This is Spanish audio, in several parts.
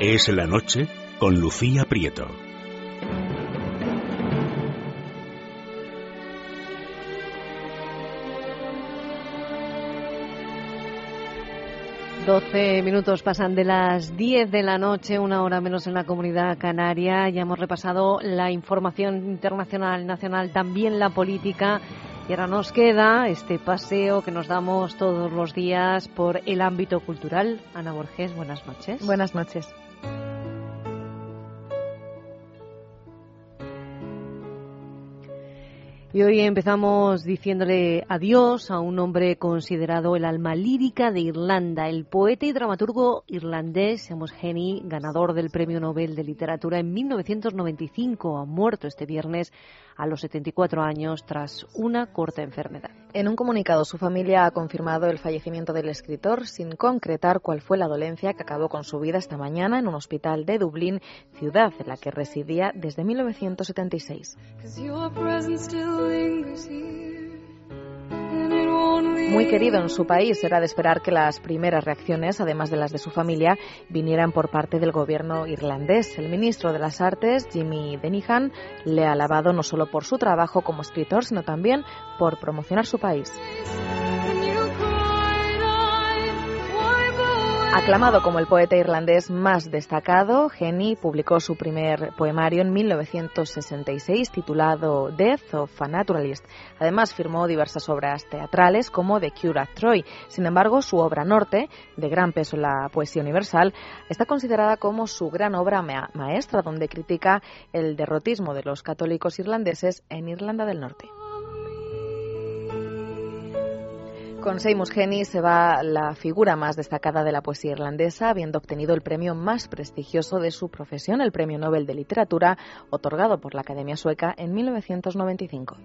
Es la noche con Lucía Prieto. Doce minutos pasan de las diez de la noche, una hora menos en la comunidad canaria. Ya hemos repasado la información internacional, nacional, también la política. Y ahora nos queda este paseo que nos damos todos los días por el ámbito cultural. Ana Borges, buenas noches. Buenas noches. Y hoy empezamos diciéndole adiós a un hombre considerado el alma lírica de Irlanda, el poeta y dramaturgo irlandés Seamus Heaney, ganador del Premio Nobel de Literatura en 1995, ha muerto este viernes a los 74 años tras una corta enfermedad. En un comunicado, su familia ha confirmado el fallecimiento del escritor sin concretar cuál fue la dolencia que acabó con su vida esta mañana en un hospital de Dublín, ciudad en la que residía desde 1976. Muy querido en su país, era de esperar que las primeras reacciones, además de las de su familia, vinieran por parte del gobierno irlandés. El ministro de las Artes, Jimmy Denihan, le ha alabado no solo por su trabajo como escritor, sino también por promocionar su país. Aclamado como el poeta irlandés más destacado, Henny publicó su primer poemario en 1966 titulado Death of a Naturalist. Además firmó diversas obras teatrales como The Cure at Troy. Sin embargo, su obra Norte, de gran peso en la poesía universal, está considerada como su gran obra maestra, donde critica el derrotismo de los católicos irlandeses en Irlanda del Norte. Con Seamus Heaney se va la figura más destacada de la poesía irlandesa, habiendo obtenido el premio más prestigioso de su profesión, el Premio Nobel de Literatura, otorgado por la Academia Sueca en 1995.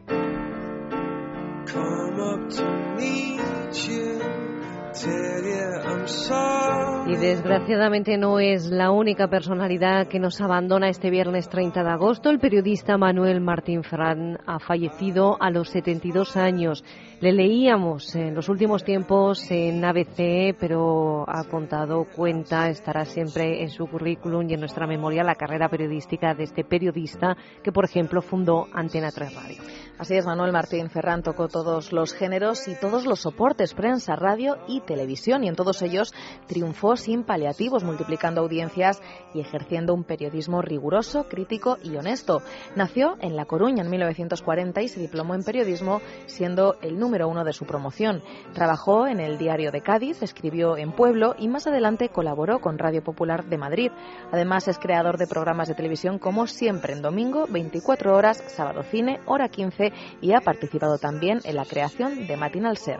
Y desgraciadamente no es la única personalidad que nos abandona este viernes 30 de agosto. El periodista Manuel Martín Ferran ha fallecido a los 72 años. Le leíamos en los últimos tiempos en ABC, pero ha contado cuenta, estará siempre en su currículum y en nuestra memoria la carrera periodística de este periodista que, por ejemplo, fundó Antena 3 Radio. Así es, Manuel Martín Ferrán tocó todos los géneros y todos los soportes, prensa, radio y televisión, y en todos ellos triunfó sin paliativos, multiplicando audiencias y ejerciendo un periodismo riguroso, crítico y honesto. Nació en La Coruña en 1940 y se diplomó en periodismo, siendo el número uno de su promoción. Trabajó en el Diario de Cádiz, escribió en Pueblo y más adelante colaboró con Radio Popular de Madrid. Además, es creador de programas de televisión como Siempre en Domingo, 24 horas, Sábado Cine, Hora 15 y ha participado también en la creación de Matinal Ser.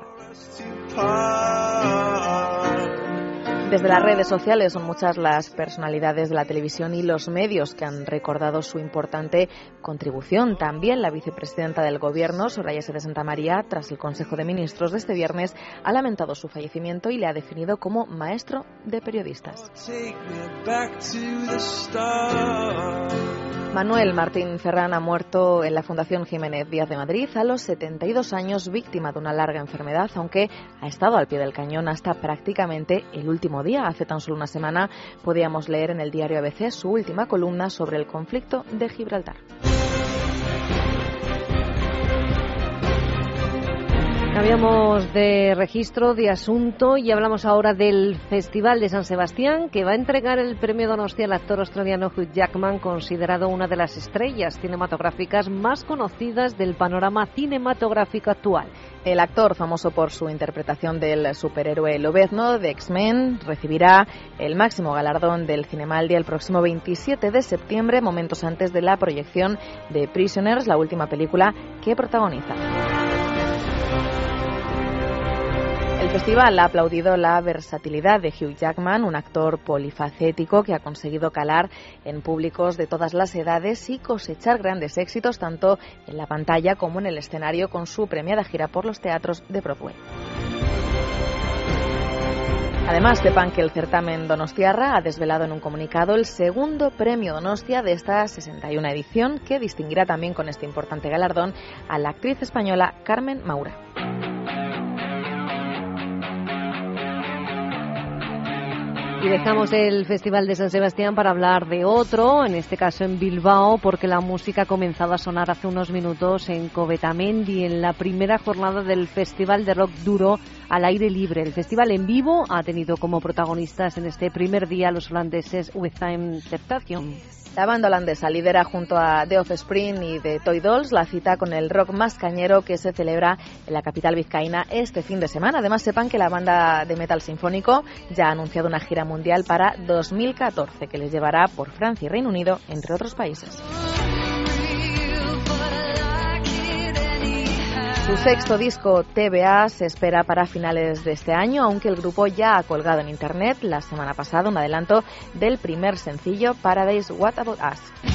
Desde las redes sociales son muchas las personalidades de la televisión y los medios que han recordado su importante contribución. También la vicepresidenta del Gobierno, Soraya de Santa María, tras el Consejo de Ministros de este viernes, ha lamentado su fallecimiento y le ha definido como maestro de periodistas. Manuel Martín Ferrán ha muerto en la Fundación Jiménez Díaz de Madrid a los 72 años, víctima de una larga enfermedad, aunque ha estado al pie del cañón hasta prácticamente el último día. Hace tan solo una semana podíamos leer en el diario ABC su última columna sobre el conflicto de Gibraltar. Cambiamos de registro, de asunto y hablamos ahora del Festival de San Sebastián que va a entregar el premio Donostia al actor australiano Hugh Jackman, considerado una de las estrellas cinematográficas más conocidas del panorama cinematográfico actual. El actor, famoso por su interpretación del superhéroe Lobezno de X-Men, recibirá el máximo galardón del Cinemaldia el próximo 27 de septiembre, momentos antes de la proyección de Prisoners, la última película que protagoniza. El festival ha aplaudido la versatilidad de Hugh Jackman, un actor polifacético que ha conseguido calar en públicos de todas las edades y cosechar grandes éxitos tanto en la pantalla como en el escenario con su premiada gira por los teatros de Broadway. Además, sepan que el certamen Donostiarra ha desvelado en un comunicado el segundo premio Donostia de esta 61 edición, que distinguirá también con este importante galardón a la actriz española Carmen Maura. Y dejamos el Festival de San Sebastián para hablar de otro, en este caso en Bilbao, porque la música ha comenzado a sonar hace unos minutos en Covetamendi, en la primera jornada del Festival de Rock Duro al aire libre. El festival en vivo ha tenido como protagonistas en este primer día los holandeses Within Temptation. La banda holandesa lidera junto a The Offspring y The Toy Dolls la cita con el rock más cañero que se celebra en la capital vizcaína este fin de semana. Además, sepan que la banda de metal sinfónico ya ha anunciado una gira mundial para 2014 que les llevará por Francia y Reino Unido, entre otros países. Su sexto disco TBA se espera para finales de este año, aunque el grupo ya ha colgado en internet la semana pasada un adelanto del primer sencillo Paradise What About Us.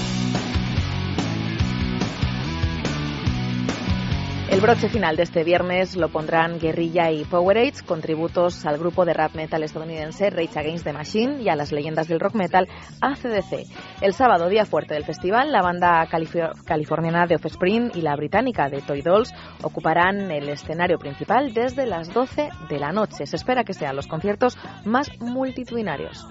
El broche final de este viernes lo pondrán Guerrilla y Powerade, con tributos al grupo de rap metal estadounidense Rage Against the Machine y a las leyendas del rock metal ACDC. El sábado, día fuerte del festival, la banda californiana de Offspring y la británica de Toy Dolls ocuparán el escenario principal desde las 12 de la noche. Se espera que sean los conciertos más multitudinarios.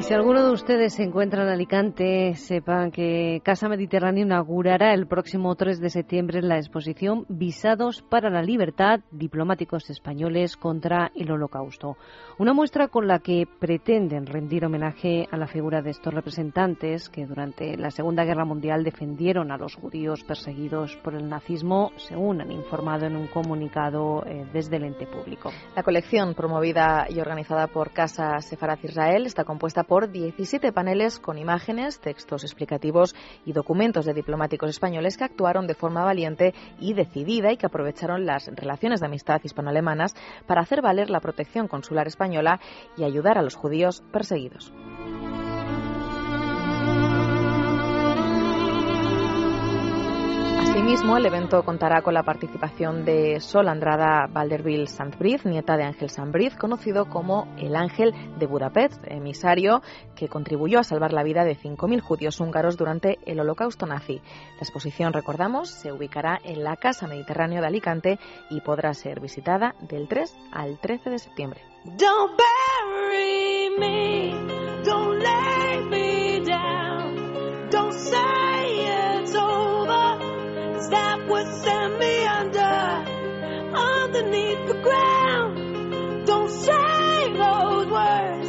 Y si alguno de ustedes se encuentra en Alicante, sepan que Casa Mediterránea inaugurará el próximo 3 de septiembre la exposición Visados para la Libertad, diplomáticos españoles contra el Holocausto. Una muestra con la que pretenden rendir homenaje a la figura de estos representantes que durante la Segunda Guerra Mundial defendieron a los judíos perseguidos por el nazismo, según han informado en un comunicado eh, desde el ente público. La colección promovida y organizada por Casa Sefaraz Israel está compuesta por 17 paneles con imágenes, textos explicativos y documentos de diplomáticos españoles que actuaron de forma valiente y decidida y que aprovecharon las relaciones de amistad hispano-alemanas para hacer valer la protección consular española y ayudar a los judíos perseguidos. Asimismo, el evento contará con la participación de Sol Andrada Valderville Sandbriz, nieta de Ángel Sandbriz, conocido como el Ángel de Budapest, emisario que contribuyó a salvar la vida de 5.000 judíos húngaros durante el holocausto nazi. La exposición, recordamos, se ubicará en la Casa Mediterráneo de Alicante y podrá ser visitada del 3 al 13 de septiembre. Underneath the ground. Don't say those words.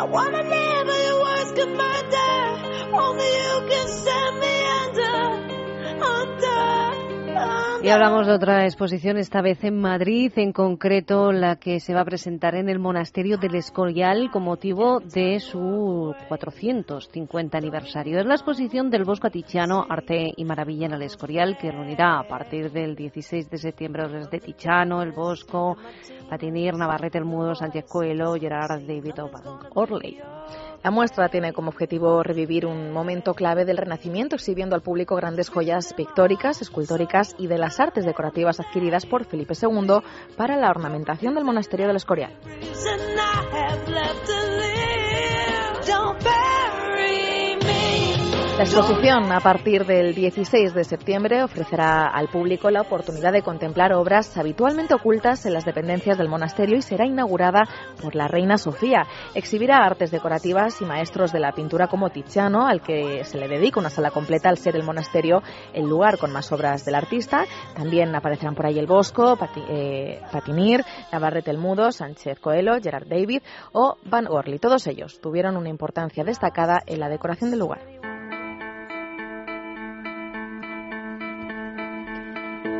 I wanna live your words could murder. Only you can send Y hablamos de otra exposición, esta vez en Madrid, en concreto la que se va a presentar en el Monasterio del Escorial con motivo de su 450 aniversario. Es la exposición del Bosco Atichano, Arte y Maravilla en el Escorial, que reunirá a partir del 16 de septiembre de Tichano, El Bosco, Patinir, Navarrete el Mudo, Sánchez Coelho, Gerard David Orley. La muestra tiene como objetivo revivir un momento clave del Renacimiento, exhibiendo al público grandes joyas pictóricas, escultóricas y de las artes decorativas adquiridas por Felipe II para la ornamentación del monasterio del Escorial. La exposición, a partir del 16 de septiembre, ofrecerá al público la oportunidad de contemplar obras habitualmente ocultas en las dependencias del monasterio y será inaugurada por la reina Sofía. Exhibirá artes decorativas y maestros de la pintura como Tiziano, al que se le dedica una sala completa al ser el monasterio el lugar con más obras del artista. También aparecerán por ahí el Bosco, eh, Patinir, Navarrete el Mudo, Sánchez Coelho, Gerard David o Van Orly. Todos ellos tuvieron una importancia destacada en la decoración del lugar.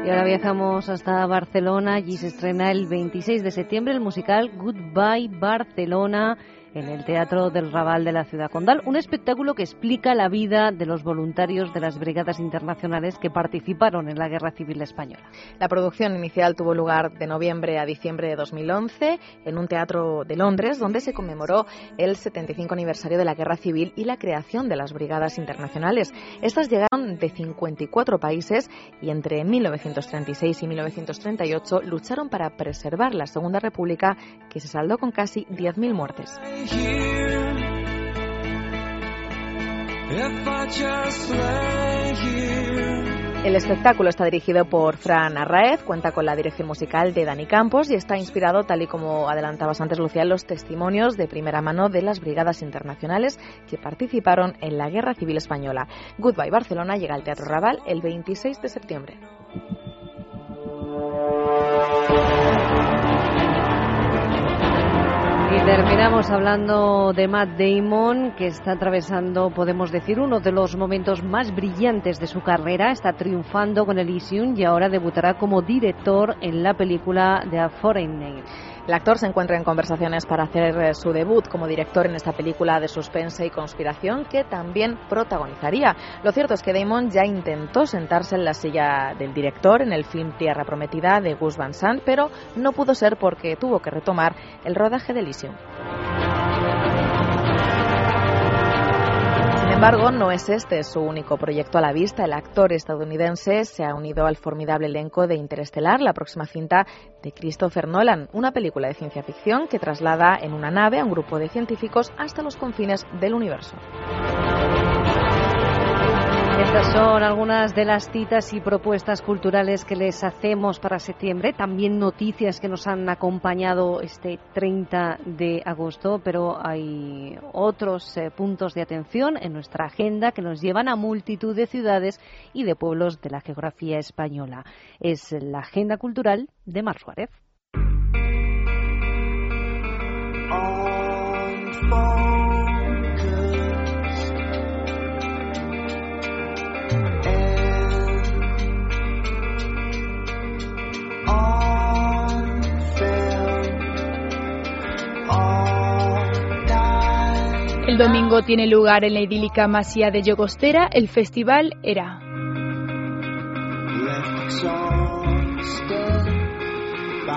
Y ahora viajamos hasta Barcelona. Allí se estrena el 26 de septiembre el musical Goodbye Barcelona en el Teatro del Raval de la ciudad condal, un espectáculo que explica la vida de los voluntarios de las brigadas internacionales que participaron en la Guerra Civil Española. La producción inicial tuvo lugar de noviembre a diciembre de 2011 en un teatro de Londres, donde se conmemoró el 75 aniversario de la Guerra Civil y la creación de las brigadas internacionales. Estas llegaron de 54 países y entre 1936 y 1938 lucharon para preservar la Segunda República, que se saldó con casi 10.000 muertes. El espectáculo está dirigido por Fran Arraez, cuenta con la dirección musical de Dani Campos y está inspirado, tal y como adelantabas antes, Lucía, los testimonios de primera mano de las brigadas internacionales que participaron en la Guerra Civil Española. Goodbye Barcelona llega al Teatro Raval el 26 de septiembre. Terminamos hablando de Matt Damon, que está atravesando, podemos decir, uno de los momentos más brillantes de su carrera. Está triunfando con Elysium y ahora debutará como director en la película The Foreign Name. El actor se encuentra en conversaciones para hacer eh, su debut como director en esta película de suspense y conspiración que también protagonizaría. Lo cierto es que Damon ya intentó sentarse en la silla del director en el film Tierra Prometida de Gus Van Sant, pero no pudo ser porque tuvo que retomar el rodaje de Elysium. Embargo, no es este su único proyecto a la vista. El actor estadounidense se ha unido al formidable elenco de Interestelar, la próxima cinta de Christopher Nolan, una película de ciencia ficción que traslada en una nave a un grupo de científicos hasta los confines del universo. Estas son algunas de las citas y propuestas culturales que les hacemos para septiembre. También noticias que nos han acompañado este 30 de agosto, pero hay otros eh, puntos de atención en nuestra agenda que nos llevan a multitud de ciudades y de pueblos de la geografía española. Es la agenda cultural de Mar Suárez. Domingo tiene lugar en la idílica masía de Yogostera el festival ERA.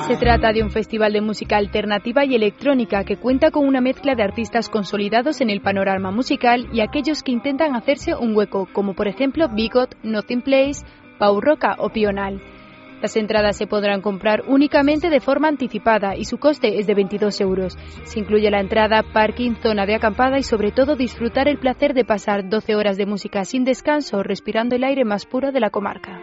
Se trata de un festival de música alternativa y electrónica que cuenta con una mezcla de artistas consolidados en el panorama musical y aquellos que intentan hacerse un hueco, como por ejemplo Bigot, Nothing Place, Pau Roca o Pional. Las entradas se podrán comprar únicamente de forma anticipada y su coste es de 22 euros. Se incluye la entrada, parking, zona de acampada y sobre todo disfrutar el placer de pasar 12 horas de música sin descanso respirando el aire más puro de la comarca.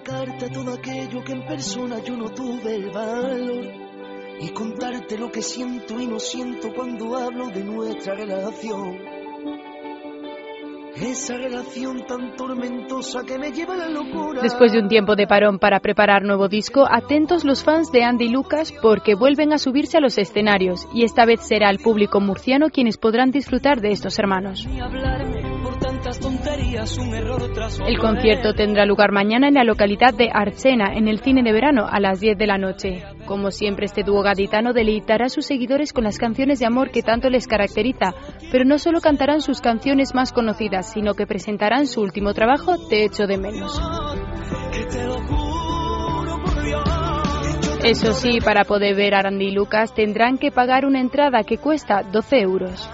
Carta todo aquello que en persona yo no tuve el valor y contarte lo que siento y no siento cuando hablo de nuestra relación. Esa relación tan tormentosa que me lleva a la locura. Después de un tiempo de parón para preparar nuevo disco, atentos los fans de Andy Lucas porque vuelven a subirse a los escenarios y esta vez será el público murciano quienes podrán disfrutar de estos hermanos. El concierto tendrá lugar mañana en la localidad de Archena, en el cine de verano, a las 10 de la noche. Como siempre, este dúo gaditano deleitará a sus seguidores con las canciones de amor que tanto les caracteriza, pero no solo cantarán sus canciones más conocidas, sino que presentarán su último trabajo, Te echo de menos. Eso sí, para poder ver a Randy Lucas tendrán que pagar una entrada que cuesta 12 euros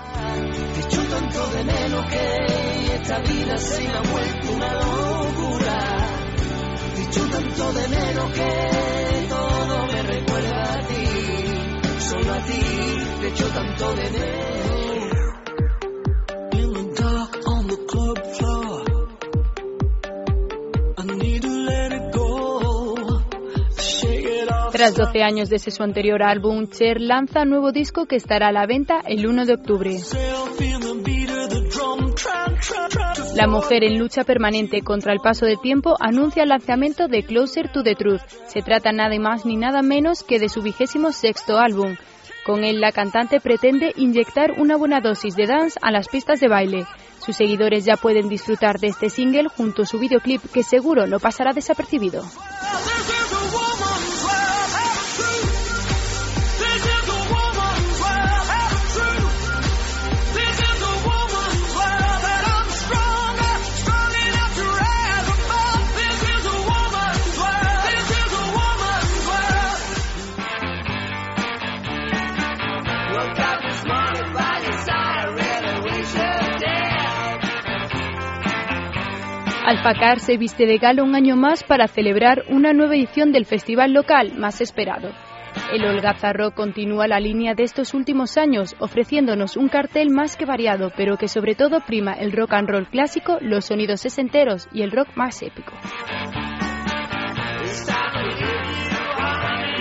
esta vida se me ha vuelto una locura. Dicho tanto de menos que todo me recuerda a ti, solo a ti, te echo tanto de menos. In the dark on the club floor, I need to let it go. Tras 12 años desde su anterior álbum, Cher lanza nuevo disco que estará a la venta el 1 de octubre. La mujer en lucha permanente contra el paso del tiempo anuncia el lanzamiento de Closer to the Truth. Se trata nada más ni nada menos que de su vigésimo sexto álbum. Con él la cantante pretende inyectar una buena dosis de dance a las pistas de baile. Sus seguidores ya pueden disfrutar de este single junto a su videoclip que seguro no pasará desapercibido. Alfacar se viste de gala un año más para celebrar una nueva edición del festival local más esperado. El Holgazarro continúa la línea de estos últimos años, ofreciéndonos un cartel más que variado, pero que sobre todo prima el rock and roll clásico, los sonidos sesenteros y el rock más épico.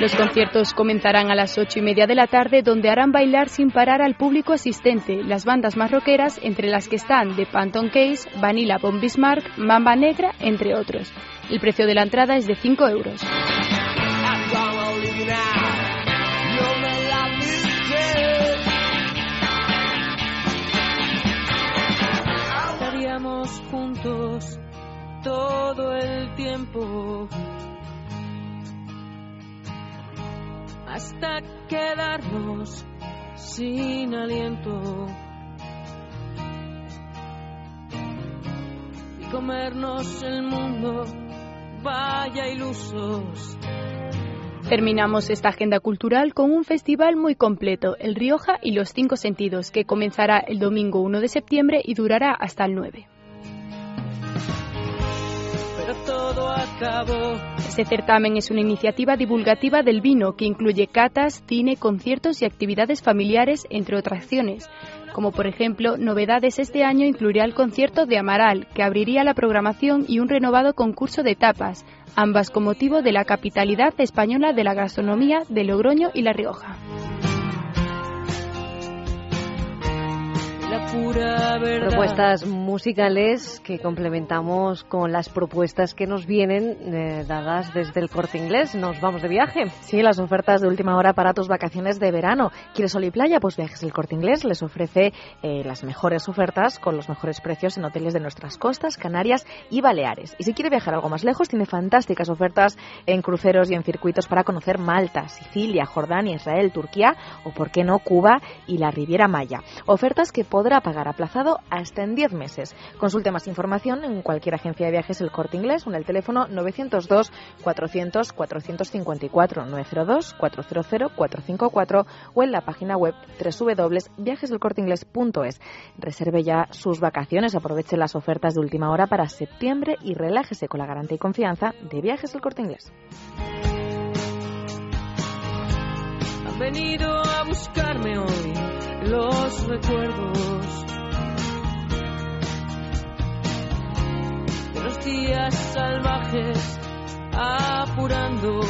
Los conciertos comenzarán a las ocho y media de la tarde, donde harán bailar sin parar al público asistente las bandas más rockeras, entre las que están The Phantom Case, Vanilla Bomb Bismarck, Mamba Negra, entre otros. El precio de la entrada es de 5 euros. Hasta quedarnos sin aliento y comernos el mundo, vaya ilusos. Terminamos esta agenda cultural con un festival muy completo, el Rioja y los Cinco Sentidos, que comenzará el domingo 1 de septiembre y durará hasta el 9. Este certamen es una iniciativa divulgativa del vino que incluye catas, cine, conciertos y actividades familiares, entre otras acciones. Como por ejemplo, novedades este año incluirá el concierto de Amaral, que abriría la programación y un renovado concurso de tapas, ambas con motivo de la capitalidad española de la gastronomía de Logroño y La Rioja. Propuestas musicales que complementamos con las propuestas que nos vienen eh, dadas desde el corte inglés. Nos vamos de viaje. Sí, las ofertas de última hora para tus vacaciones de verano. ¿Quieres sol y playa? Pues Viajes el corte inglés les ofrece eh, las mejores ofertas con los mejores precios en hoteles de nuestras costas, Canarias y Baleares. Y si quiere viajar algo más lejos, tiene fantásticas ofertas en cruceros y en circuitos para conocer Malta, Sicilia, Jordania, Israel, Turquía o, por qué no, Cuba y la Riviera Maya. Ofertas que podrá pagar aplazado hasta en 10 meses. Consulte más información en cualquier agencia de viajes El Corte Inglés o en el teléfono 902 400 454 902 400 454 o en la página web www.viajesdelcorteingles.es. Reserve ya sus vacaciones, aproveche las ofertas de última hora para septiembre y relájese con la garantía y confianza de Viajes El Corte Inglés. Los recuerdos de los días salvajes apurando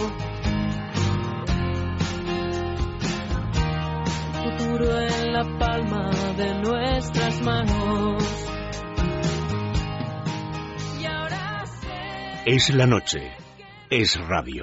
futuro en la palma de nuestras manos. Es la noche, es radio.